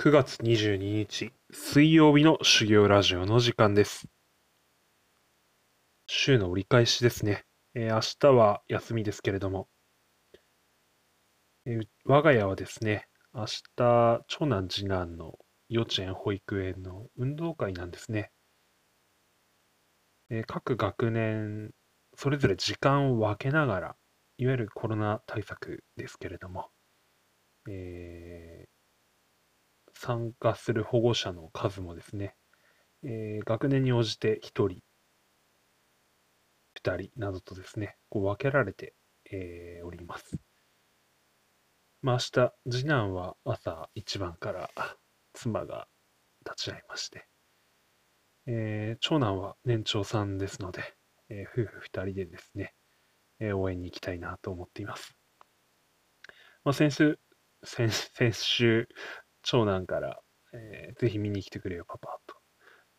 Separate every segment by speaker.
Speaker 1: 9月22日水曜日の修行ラジオの時間です。週の折り返しですね。えー明日は休みですけれども、えー我が家はですね、明日、長男次男の幼稚園保育園の運動会なんですね。えー各学年、それぞれ時間を分けながら、いわゆるコロナ対策ですけれども、え参加する保護者の数もですね、えー学年に応じて1人、2人などとですね、こう分けられて、えーおります。まあ明日、次男は朝一番から妻が立ち会いまして、えー長男は年長さんですので、え夫婦2人でですね、え応援に行きたいなと思っています。まあ、先週、先先週、長男から、えーぜひ見に来てくれよ、パパ、と。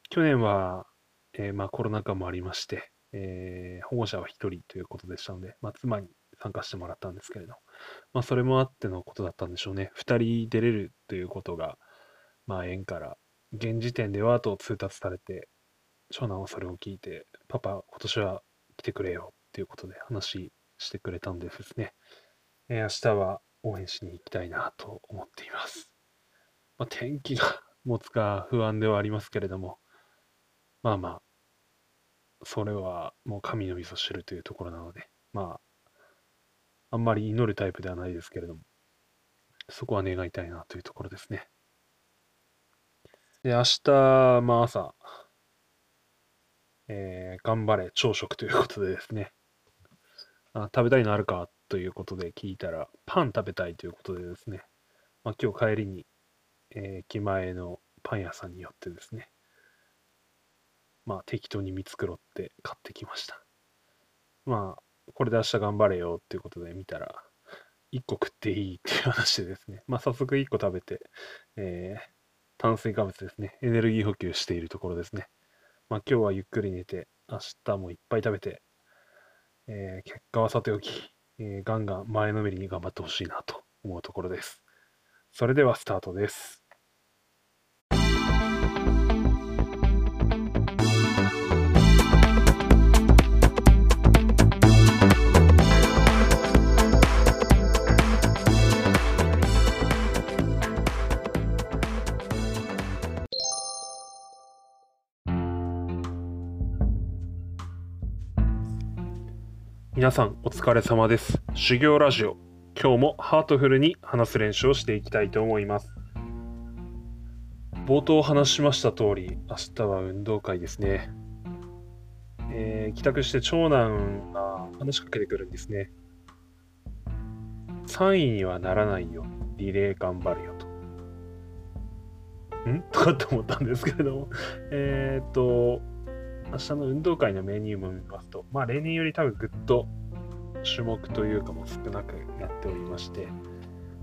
Speaker 1: 去年は、えーまあ、コロナ禍もありまして、えー保護者は1人ということでしたので、まあ、妻に参加してもらったんですけれど、まあ、それもあってのことだったんでしょうね。2人出れるということが、まあ、園から、現時点ではと通達されて、長男はそれを聞いて、パパ、今年は来てくれよということで話してくれたんでですね、えー明日は応援しに行きたいなと思っています。まあ、天気が持つか不安ではありますけれども、まあまあ、それはもう神の味噌汁というところなので、まあ、あんまり祈るタイプではないですけれども、そこは願いたいなというところですね。で、明日、まあ朝、えー頑張れ朝食ということでですね、あ食べたいのあるかということで聞いたら、パン食べたいということでですね、まあ、今日帰りに、えー駅前のパン屋さんによってですね、まあ適当に見繕って買ってきました。まあ、これで明日頑張れよっていうことで見たら、1個食っていいっていう話でですね、まあ早速1個食べて、えー炭水化物ですね、エネルギー補給しているところですね。まあ今日はゆっくり寝て、明日もいっぱい食べて、えー結果はさておき、えーガンガン前のめりに頑張ってほしいなと思うところです。それではスタートです。皆さんお疲れ様です。修行ラジオ。今日もハートフルに話す練習をしていきたいと思います。冒頭話しました通り、明日は運動会ですね。えー帰宅して長男が話しかけてくるんですね。3位にはならないよ。リレー頑張るよと。ん？とかって思ったんですけれども。えっと、明日の運動会のメニューも見ますと、まあ例年より多分ぐっと種目というかも少なくなっておりまして、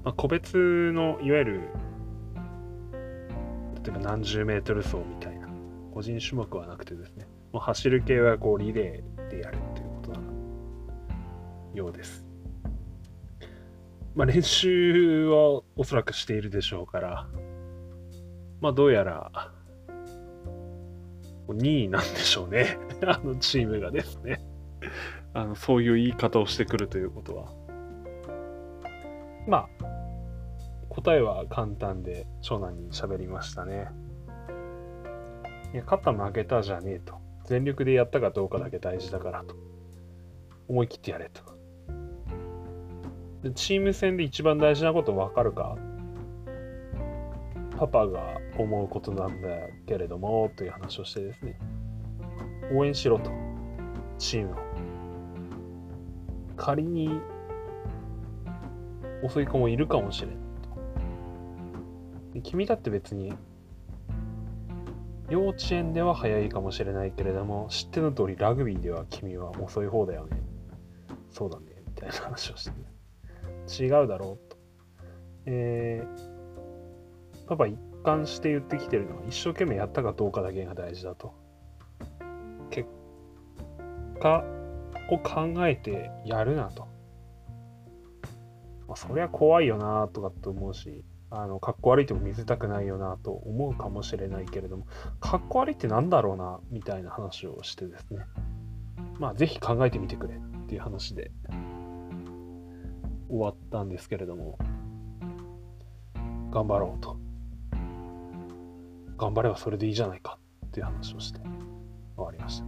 Speaker 1: まあ、個別のいわゆる例えば何十メートル走みたいな個人種目はなくてですね、もう走る系はこうリレーでやるということなようです。まあ練習はおそらくしているでしょうから、まあどうやら2位なんでしょうね。あのチームがですね。あのそういう言い方をしてくるということは。まあ、答えは簡単で長男に喋りましたね。いや、勝った負けたじゃねえと。全力でやったかどうかだけ大事だからと。思い切ってやれと。でチーム戦で一番大事なこと分かるかパパが思うことなんだけれどもという話をしてですね。応援しろと。チームを。仮に遅い子もいるかもしれない君だって別に幼稚園では早いかもしれないけれども知っての通りラグビーでは君は遅い方だよね。そうだね。みたいな話をして、ね、違うだろうと。えーパパ一貫して言ってきてるのは一生懸命やったかどうかだけが大事だと。結果を考えてやるなと。まあ、そりゃ怖いよなとかって思うし、あの、かっこ悪いとこ見せたくないよなと思うかもしれないけれども、かっこ悪いってなんだろうな、みたいな話をしてですね。まあ、ぜひ考えてみてくれっていう話で終わったんですけれども、頑張ろうと。頑張ればそれでいいじゃないかっていう話をして終わりました。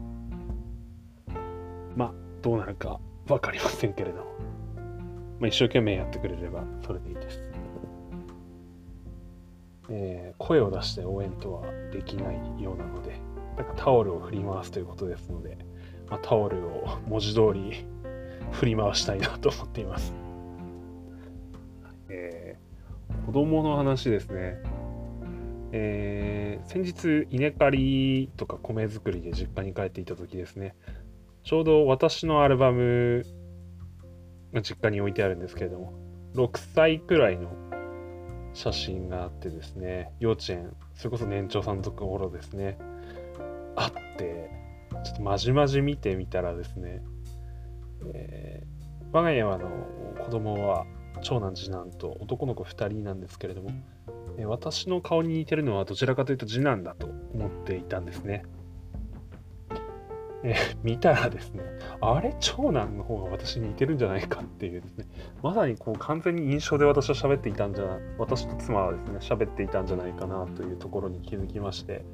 Speaker 1: まあ、どうなるか分かりませんけれども、まあ、一生懸命やってくれればそれでいいです。えー、声を出して応援とはできないようなので、なんかタオルを振り回すということですので、まあ、タオルを文字通り振り回したいなと思っています。えー、子供の話ですね。えー、先日稲刈りとか米作りで実家に帰っていた時ですね。ちょうど私のアルバムが実家に置いてあるんですけれども6歳くらいの写真があってですね幼稚園それこそ年長さんのところですねあってちょっとまじまじ見てみたらですね、えー、我が家はあの子供は長男次男と男の子2人なんですけれども、私の顔に似てるのはどちらかというと次男だと思っていたんですね。え、見たらですね、あれ、長男の方が私に似てるんじゃないかっていうですね、まさにこう完全に印象で私は喋っていたんじゃない、私と妻はですね、喋っていたんじゃないかなというところに気づきまして、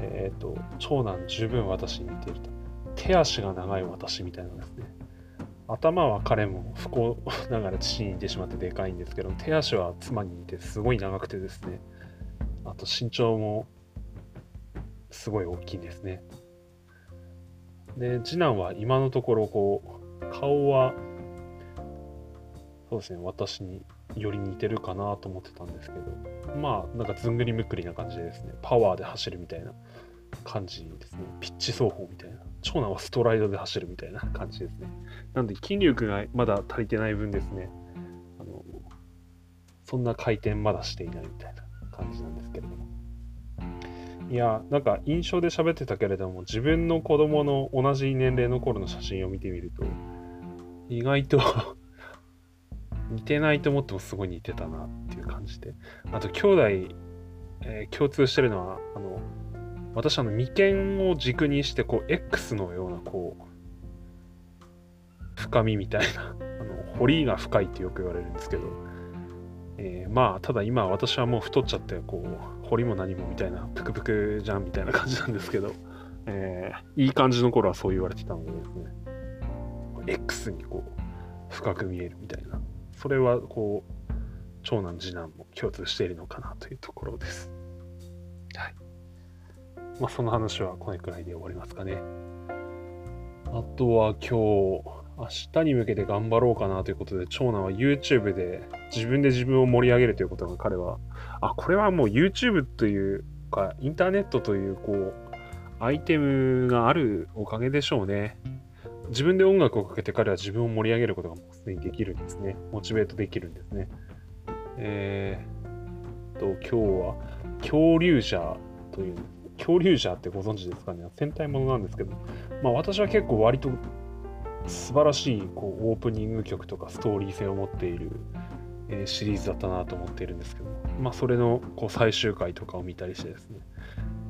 Speaker 1: えっ、ー、と、長男十分私に似てると。手足が長い私みたいなですね。頭は彼も不幸 ながら父に似てしまってでかいんですけど、手足は妻に似てすごい長くてですね、あと身長もすごい大きいですね。で、次男は今のところこう、顔は、そうですね、私により似てるかなと思ってたんですけど、まあ、なんかずんぐりむっくりな感じでですね、パワーで走るみたいな。感じですね。ピッチ走法みたいな。長男はストライドで走るみたいな 感じですね。なんで筋力がまだ足りてない分ですね、あのそんな回転まだしていないみたいな感じなんですけれども。いや、なんか印象で喋ってたけれども、自分の子供の同じ年齢の頃の写真を見てみると、意外と 似てないと思ってもすごい似てたなっていう感じで。あと、兄弟、えー、共通してるのは、あの、私、あの、眉間を軸にして、こう、X のような、こう、深みみたいな、あの、彫りが深いってよく言われるんですけど、えー、まあ、ただ今、私はもう太っちゃって、こう、彫りも何もみたいな、ぷくぷくじゃんみたいな感じなんですけど、えー、いい感じの頃はそう言われてたのでですね、X にこう、深く見えるみたいなそれはこう長男次男も共通しているのかなというところです。はい。まあその話はこれくらいで終わりますかね。あとは今日、明日に向けて頑張ろうかなということで、長男は YouTube で自分で自分を盛り上げるということが彼は、あ、これはもう YouTube というか、インターネットという、こう、アイテムがあるおかげでしょうね。自分で音楽をかけて彼は自分を盛り上げることがもうすでにできるんですね。モチベートできるんですね。えー、と、今日は恐竜者という、恐竜者ってご存知ですかね？戦隊ものなんですけど、まあ私は結構割と素晴らしいこうオープニング曲とかストーリー性を持っている、えー、シリーズだったなと思っているんですけど、まあそれのこう最終回とかを見たりしてですね、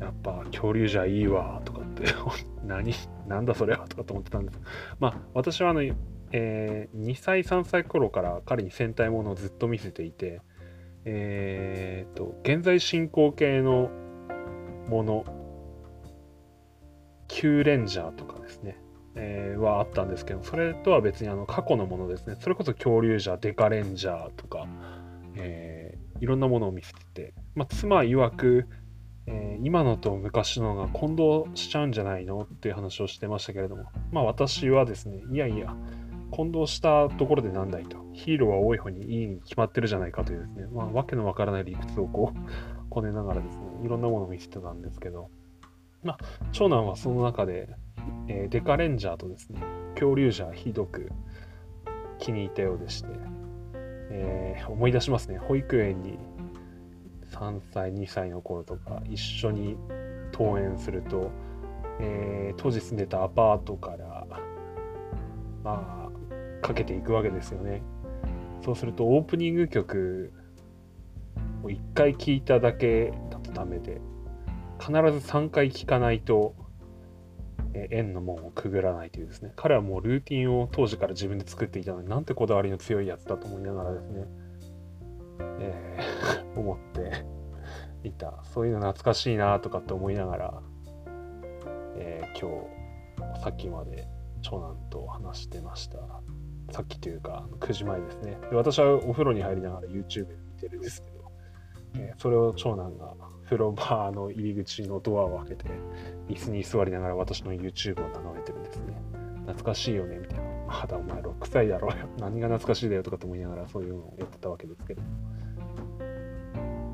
Speaker 1: やっぱ恐竜じゃいいわとかって 何なんだそれはとかと思ってたんです。まあ私はあの、えー、2歳3歳頃から彼に戦隊ものをずっと見せていてえー、と現在進行形のもの Q レンジャーとかですね、えー、はあったんですけどそれとは別にあの過去のものですね。それこそ恐竜じゃデカレンジャーとか、えー、いろんなものを見せてて、まあ、妻曰くえー、今のと昔のが混同しちゃうんじゃないのっていう話をしてましたけれども、まあ私はですね、いやいや、混同したところでなんだいと。ヒーローは多い方にいいに決まってるじゃないかというですね、まあわけのわからない理屈をこう、こねながらですね、いろんなものを見せてたんですけど、まあ長男はその中で、えー、デカレンジャーとですね、恐竜じゃひどく気に入ったようでして、えー、思い出しますね、保育園に3歳2歳の頃とか一緒に登園すると、えー、当時住んでたアパートからまあかけていくわけですよね。そうするとオープニング曲もう1回聞いただけだとダメで、必ず3回聞かないと、え円の門をくぐらないというですね、彼はもうルーティンを当時から自分で作っていたのになんてこだわりの強いやつだと思いながらですね、えー 思っていた。そういうの懐かしいなとかって思いながら、えー今日、さっきまで長男と話してました。さっきというか、9時前ですね。で私はお風呂に入りながら YouTube 見てるんですけど、それを長男が風呂場の入り口のドアを開けて、椅子に座りながら私の YouTube を眺めてるんですね。懐かしいよね、みたいな。まだお前6歳だろうよ。何が懐かしいだよとかと思いながらそういうのをやってたわけですけど。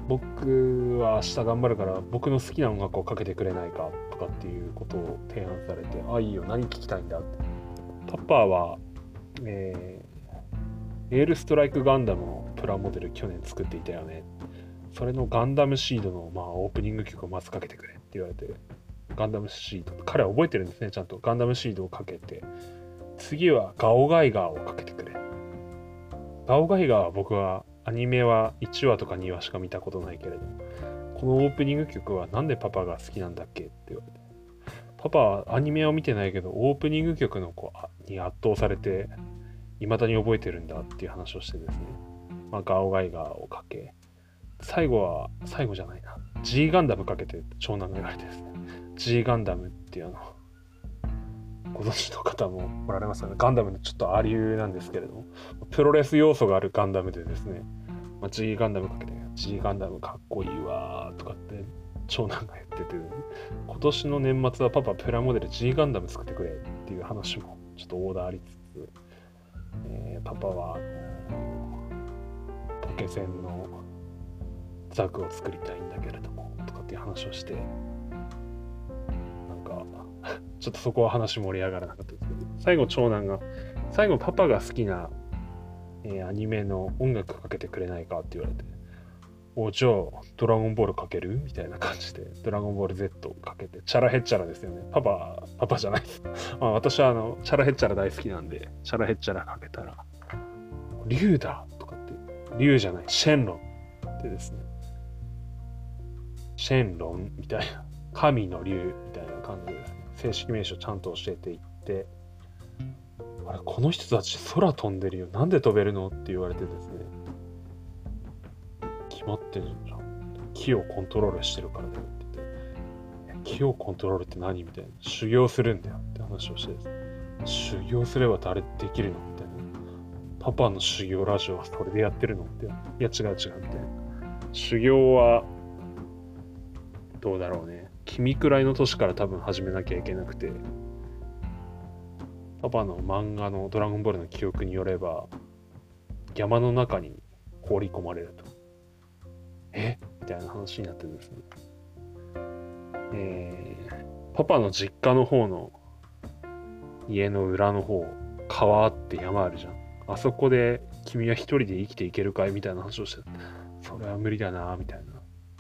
Speaker 1: 僕は明日頑張るから僕の好きな音楽をかけてくれないかとかっていうことを提案されて、あ、いいよ、何聞きたいんだって。パパは、えー、エールストライクガンダムのプラモデル去年作っていたよね。それのガンダムシードの、まあ、オープニング曲をまずかけてくれって言われて、ガンダムシード、彼は覚えてるんですね、ちゃんと。ガンダムシードをかけて、次はガオガイガーをかけてくれ。ガオガイガーは僕はアニメは1話とか2話しか見たことないけれど、このオープニング曲はなんでパパが好きなんだっけって言われて。パパはアニメを見てないけど、オープニング曲の子に圧倒されて、未だに覚えてるんだっていう話をしてですね。まあ、ガオガイガーをかけ、最後は、最後じゃないな。G ガンダムかけて長男が言われてですね。G ガンダムっていうあの、ご存知の方もおられますよね。ガンダムのちょっとアリューなんですけれども、プロレス要素があるガンダムでですね、まあ、G ガンダムかけて、G ガンダムかっこいいわーとかって長男が言ってて、今年の年末はパパプラモデル G ガンダム作ってくれっていう話もちょっとオーダーありつつ、えーパパはポケセンのザクを作りたいんだけれどもとかっていう話をしてなんか ちょっとそこは話盛り上がらなかったですけど最後長男が最後パパが好きな、えーアニメの音楽かけてくれないかって言われておじゃあドラゴンボールかける？みたいな感じでドラゴンボール Z をかけてチャラヘッチャラですよね。パパパパじゃないです。あ私はあのチャラヘッチャラ大好きなんでチャラヘッチャラかけたら竜だとかって竜じゃないシェンロンってですね。シェンロンみたいな 神の竜みたいな感じで正式名称ちゃんと教えていってあれこの人たち空飛んでるよ。なんで飛べるのって言われてですね。決まってるじゃん。木をコントロールしてるからだよって言って。木をコントロールって何みたいな。修行するんだよって話をしてですね。修行すれば誰できるのみたいな。パパの修行ラジオはそれでやってるのって。いや違う違うみたいな。修行はどうだろうね。君くらいの年から多分始めなきゃいけなくて。パパの漫画の「ドラゴンボール」の記憶によれば山の中に放り込まれると。え？みたいな話になってるんですね。えー、パパの実家の方の家の裏の方川って山あるじゃん。あそこで君は一人で生きていけるかい？みたいな話をして。それは無理だなみたいな。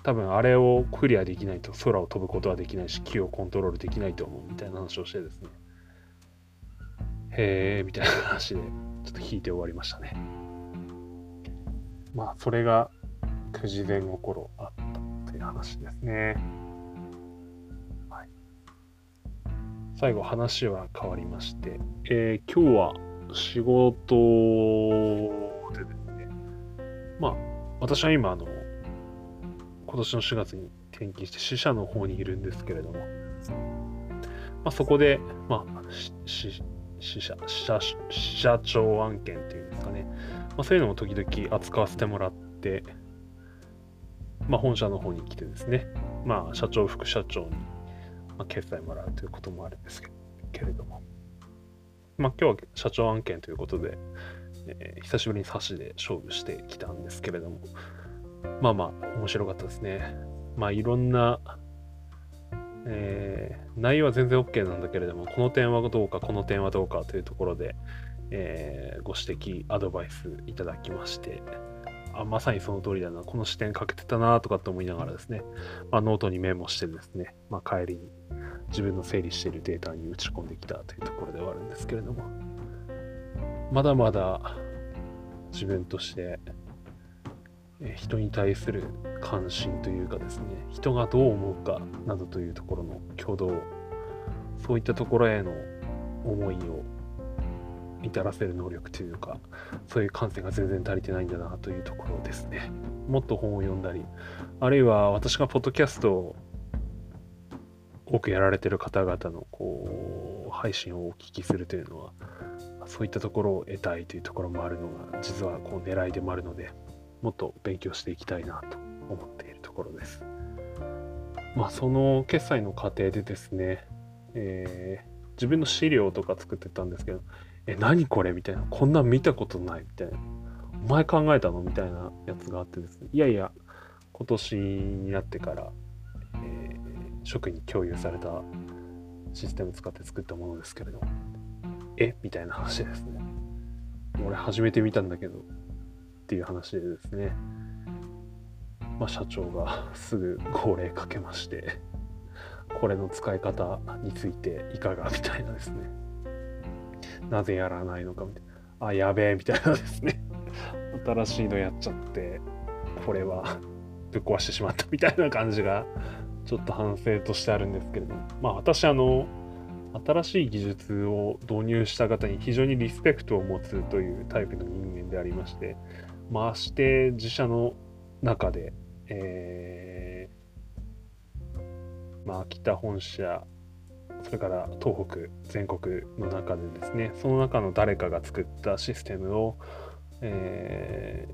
Speaker 1: 多分あれをクリアできないと空を飛ぶことはできないし木をコントロールできないと思うみたいな話をしてですね。へえみたいな話でちょっと引いて終わりましたね。まあそれが9時前後頃あったという話ですね。はい。最後話は変わりまして、えー今日は仕事でですね。まあ私は今あの今年の4月に転勤して支社の方にいるんですけれども、まあ、そこで、まあ、しし支社支社長案件っていうんですかね、まあ、そういうのも時々扱わせてもらって、まあ、本社の方に来てですね、まあ、社長副社長に、ま、決済もらうということもあるんですけけれども、まあ、今日は社長案件ということで、えー久しぶりに差しで勝負してきたんですけれども、まあまあ、面白かったですね。まあ、いろんな、えー内容は全然 OK なんだけれども、この点はどうか、この点はどうかというところで、えーご指摘、アドバイスいただきまして、あまさにその通りだな、この視点欠けてたなとかって思いながらですね、まあ、ノートにメモしてですね、まあ、帰りに自分の整理しているデータに打ち込んできたというところではあるんですけれども、まだまだ自分として、人に対する関心というかですね人がどう思うかなどというところの挙動そういったところへの思いを至らせる能力というかそういう感性が全然足りてないんだなというところですね。もっと本を読んだりあるいは私がポッドキャストを多くやられてる方々のこう配信をお聞きするというのはそういったところを得たいというところもあるのが実はこう狙いでもあるのでもっと勉強していきたいなと思っているところです。まあその決済の過程でですね、えー、自分の資料とか作ってたんですけど、え、何これ？みたいな、こんなん見たことないみたいな、お前考えたの？みたいなやつがあってですね、いやいや、今年になってから、えー、職に共有されたシステム使って作ったものですけれども、え？みたいな話ですね。俺初めて見たんだけど、っていう話でですね、まあ、社長がすぐ号令かけまして、これの使い方についていかがみたいなですね。なぜやらないのかみたいな。あ、やべえみたいなですね。新しいのやっちゃって、これはぶっ壊してしまったみたいな感じが、ちょっと反省としてあるんですけれども。まあ私、あの、新しい技術を導入した方に非常にリスペクトを持つというタイプの人間でありまして、まして自社の中で、えー、まあ、秋田本社、それから東北全国の中でですね、その中の誰かが作ったシステムを、え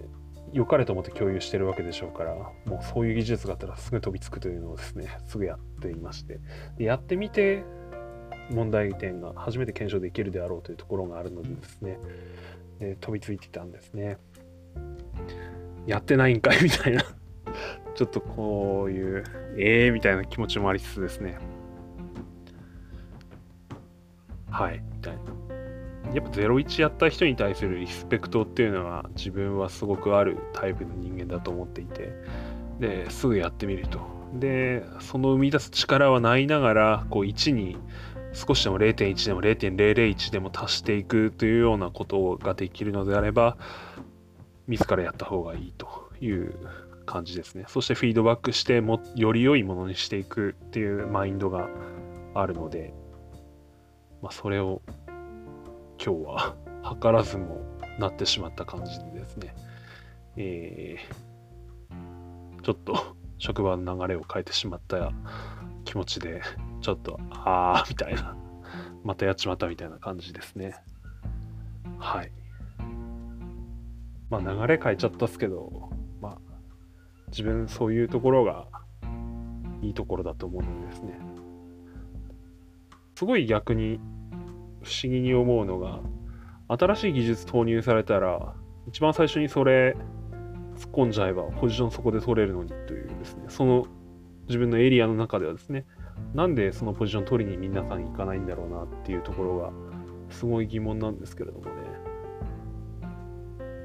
Speaker 1: ー、良かれと思って共有してるわけでしょうから、もうそういう技術があったらすぐ飛びつくというのをですね、すぐやっていまして、でやってみて、問題点が初めて検証できるであろうというところがあるのでですね、で飛びついてたんですね。やってないんかいみたいな ちょっとこういう、ええー、みたいな気持ちもありつつですね。はい、みたいな。やっぱ01やった人に対するリスペクトっていうのは自分はすごくあるタイプの人間だと思っていて、で、すぐやってみると。で、その生み出す力はないながら、こう1に少しでも0.1でも0.001でも足していくというようなことができるのであれば、自らやった方がいいという感じですね。そしてフィードバックしてもより良いものにしていくっていうマインドがあるので、まあ、それを今日は図らずもなってしまった感じでですね、えー、ちょっと職場の流れを変えてしまった気持ちで、ちょっと、あーみたいな、またやっちまったみたいな感じですね。はい。まあ流れ変えちゃったっすけど、まあ自分そういうところがいいところだと思うのでですね。すごい逆に不思議に思うのが、新しい技術投入されたら、一番最初にそれ突っ込んじゃえばポジションそこで取れるのにというですね、その自分のエリアの中ではですね、なんでそのポジション取りに皆さん行かないんだろうなっていうところがすごい疑問なんですけれどもね。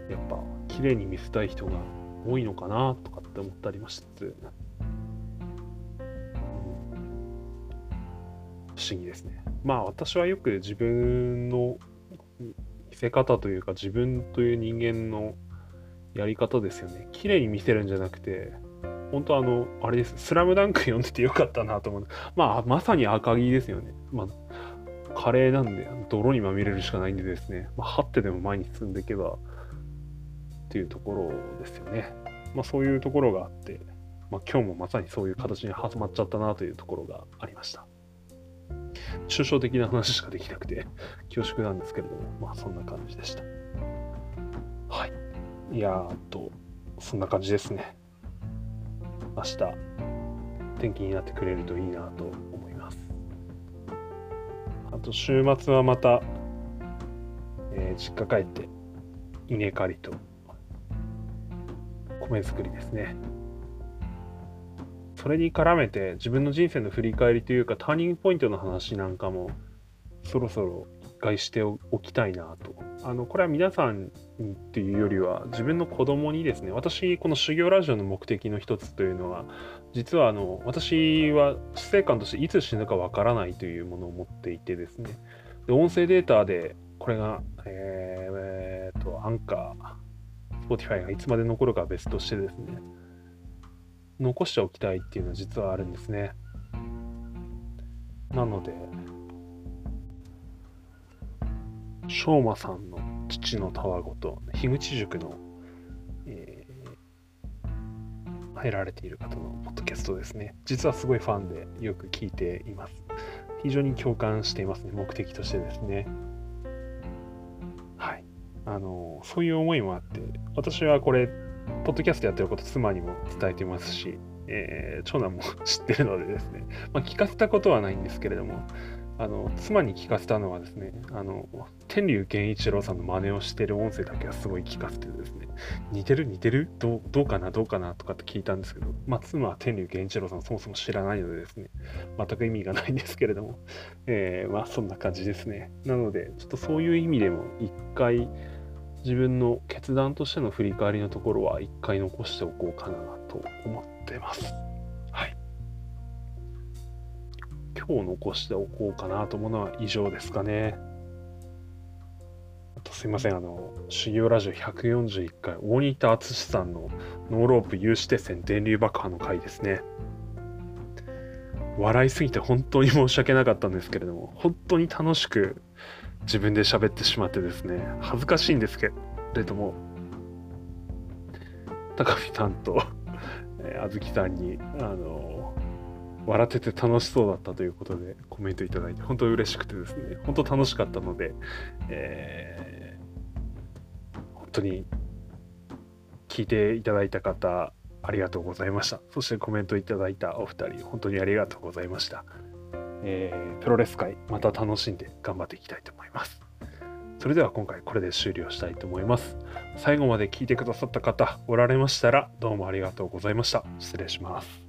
Speaker 1: やっぱ綺麗に見せたい人が多いのかなとかって思ったりまして、不思議ですね。まあ私はよく自分の見せ方というか自分という人間のやり方ですよね。綺麗に見せるんじゃなくて、本当あの、あれです。スラムダンク読んでてよかったなと思う。まあ、まさに赤木ですよね。まあ、カレーなんで、泥にまみれるしかないんでですね、まあ、張ってでも前に進んでいけば、っていうところですよね。まあ、そういうところがあって、まあ、今日もまさにそういう形に挟まっちゃったなというところがありました。抽象的な話しかできなくて 恐縮なんですけれども、まあそんな感じでした。はい。いやーと、そんな感じですね。明日、天気になってくれるといいなと思います。あと、週末はまた、えー、実家帰って、稲刈りと米作りですね。それに絡めて自分の人生の振り返りというかターニングポイントの話なんかもそろそろ一回しておきたいなと。あのこれは皆さんにっていうよりは自分の子供にですね私この修行ラジオの目的の一つというのは実はあの私は死生観としていつ死ぬかわからないというものを持っていてですねで音声データでこれがえー、えー、とアンカー Spotify がいつまで残るかは別としてですね、残しておきたいっていうのは実はあるんですね。なので、昌磨さんの父のたわごと、樋口塾の、えー、入られている方のポッドキャストですね。実はすごいファンでよく聞いています。非常に共感していますね、目的としてですね。そういう思いもあって、私はこれ、ポッドキャストやってること妻にも伝えてますし、えー、長男も知ってるのでですね、まあ、聞かせたことはないんですけれども、あの妻に聞かせたのはですね、あの天竜源一郎さんの真似をしてる音声だけはすごい聞かせてですね、似てる似てるどうどうかなどうかなとかって聞いたんですけど、まあ、妻は天竜源一郎さんそもそも知らないのでですね、全く意味がないんですけれども、えー、まあそんな感じですね。なので、ちょっとそういう意味でも一回自分の決断としての振り返りのところは一回残しておこうかなと思ってます。はい今日残しておこうかなと思うのは以上ですかね。あとすいません、あの、修行ラジオ141回、大仁田敦さんのノーロープ有刺鉄線電流爆破の回ですね。笑いすぎて本当に申し訳なかったんですけれども、本当に楽しく自分で喋ってしまってですね、恥ずかしいんですけれども、高見さんと、え、あずきさんに、あの笑ってて楽しそうだったということでコメントいただいて本当に嬉しくてですね本当楽しかったので、えー、本当に聞いていただいた方ありがとうございました。そしてコメントいただいたお二人本当にありがとうございました、えー、プロレス界また楽しんで頑張っていきたいと思います。それでは今回これで終了したいと思います。最後まで聞いてくださった方おられましたらどうもありがとうございました。失礼します。